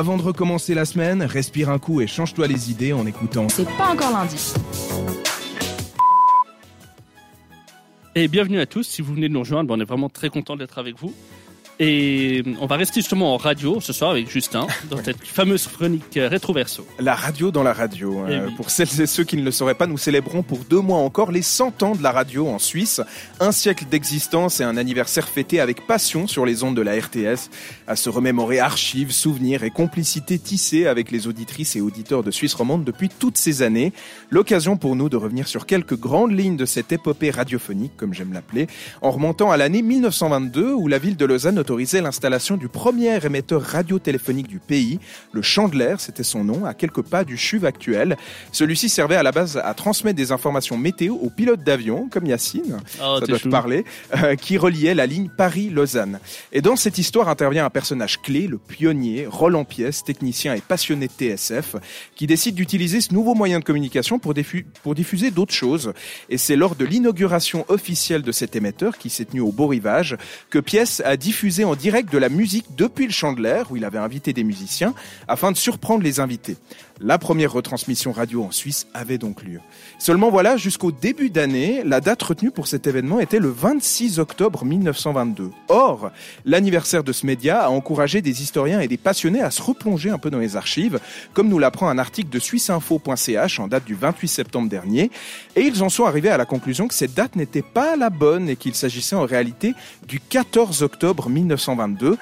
avant de recommencer la semaine, respire un coup et change-toi les idées en écoutant. C'est pas encore lundi. Et bienvenue à tous. Si vous venez de nous rejoindre, on est vraiment très content d'être avec vous. Et on va rester justement en radio ce soir avec Justin, dans cette fameuse chronique euh, rétroverso. La radio dans la radio. Eh Euh, oui. Pour celles et ceux qui ne le sauraient pas, nous célébrons pour deux mois encore les 100 ans de la radio en Suisse. Un siècle d'existence et un anniversaire fêté avec passion sur les ondes de la RTS. À se remémorer archives, souvenirs et complicités tissées avec les auditrices et auditeurs de Suisse romande depuis toutes ces années. L'occasion pour nous de revenir sur quelques grandes lignes de cette épopée radiophonique, comme j'aime l'appeler, en remontant à l'année 1922 où la ville de Lausanne autorisait l'installation du premier émetteur radiotéléphonique du pays. Le Chandler, c'était son nom, à quelques pas du chuve actuel. Celui-ci servait à la base à transmettre des informations météo aux pilotes d'avion, comme Yacine, Oh, ça doit te parler, euh, qui reliait la ligne Paris-Lausanne. Et dans cette histoire intervient un personnage clé, le pionnier, Roland Pièce, technicien et passionné de TSF, qui décide d'utiliser ce nouveau moyen de communication pour, diffu- pour diffuser d'autres choses. Et c'est lors de l'inauguration officielle de cet émetteur, qui s'est tenu au Beau Rivage, que Pièce a diffusé en direct de la musique depuis le Chandler, où il avait invité des musiciens, afin de surprendre les invités. La première retransmission radio en Suisse avait donc lieu. Seulement voilà, jusqu'au début d'année, la date retenue pour cet événement était le 26 octobre 1922. Or, l'anniversaire de ce média a encouragé des historiens et des passionnés à se replonger un peu dans les archives, comme nous l'apprend un article de suisseinfo.ch en date du 28 septembre dernier, et ils en sont arrivés à la conclusion que cette date n'était pas la bonne et qu'il s'agissait en réalité du 14 octobre 1922, 1922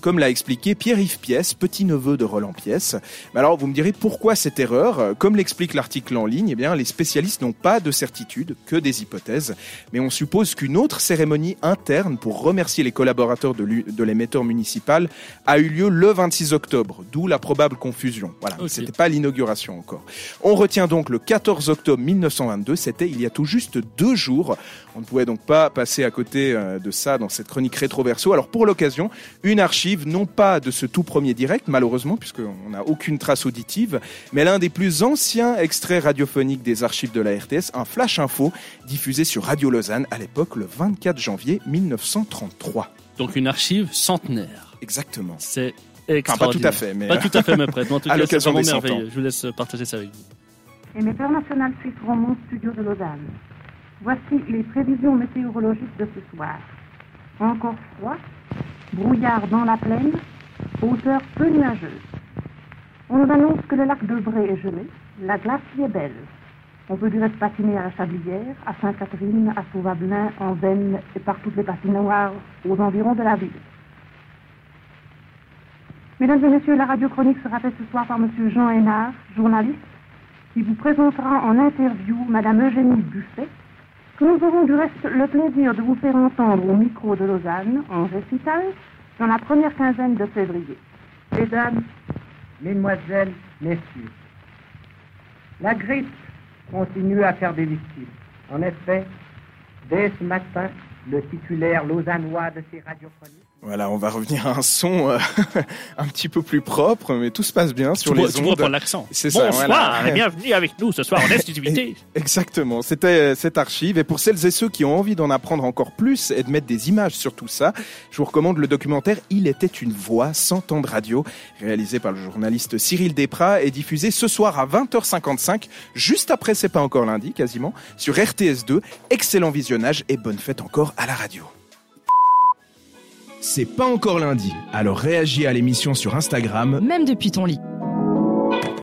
comme l'a expliqué Pierre-Yves Pièce, petit-neveu de Roland Pièce. Mais alors, vous me direz pourquoi cette erreur? Comme l'explique l'article en ligne, eh bien, les spécialistes n'ont pas de certitude, que des hypothèses. Mais on suppose qu'une autre cérémonie interne pour remercier les collaborateurs de l'émetteur municipal a eu lieu le 26 octobre, d'où la probable confusion. Voilà, Ok. c'était pas l'inauguration encore. On retient donc le 14 octobre 1922, c'était il y a tout juste deux jours. On ne pouvait donc pas passer à côté euh, de ça dans cette chronique rétroverso. Alors pour l'occasion, une archive, non pas de ce tout premier direct, malheureusement, puisqu'on n'a aucune trace auditive, mais l'un des plus anciens extraits radiophoniques des archives de la RTS, un flash info diffusé sur Radio Lausanne à l'époque le 24 janvier 1933. Donc une archive centenaire. Exactement. C'est Enfin, pas tout extraordinaire. à fait, mais Pas tout à fait. Mais en tout à cas, c'est vraiment des 100 merveilleux. Je vous laisse partager ça avec vous. Émetteur national suisse romand studio de Lausanne. Voici les prévisions météorologiques de ce soir. Encore froid, brouillard dans la plaine, hauteur peu nuageuse. On nous annonce que le lac de Bray est gelé, la glace y est belle. On peut du reste patiner à la Chablière, à Sainte-Catherine, à Sauvabelin, en Vennes et par toutes les patinoires aux environs de la ville. Mesdames et messieurs, la radio chronique sera faite ce soir par Monsieur Jean Hénard, journaliste, qui vous présentera en interview Madame Eugénie Buffet, nous aurons du reste le plaisir de vous faire entendre au micro de Lausanne, en récital, dans la première quinzaine de février. Mesdames, Mesdemoiselles, Messieurs, la grippe continue à faire des victimes. En effet, dès ce matin, le titulaire lausannois de ces radiochroniques Voilà, on va revenir à un son euh, un petit peu plus propre, mais tout se passe bien sur tu les vois, tu vois ondes. pour l'accent. C'est ça, Bonsoir voilà. et bienvenue avec nous ce soir en exclusivité. Exactement, c'était euh, cette archive. Et pour celles et ceux qui ont envie d'en apprendre encore plus et de mettre des images sur tout ça, je vous recommande le documentaire Il était une voix, 100 ans de radio, réalisé par le journaliste Cyril Desprats et diffusé ce soir à 20h55, juste après C'est pas encore lundi, quasiment, sur RTS2. Excellent visionnage et bonne fête encore à la radio. C'est pas encore lundi, alors réagis à l'émission sur Instagram Même depuis ton lit.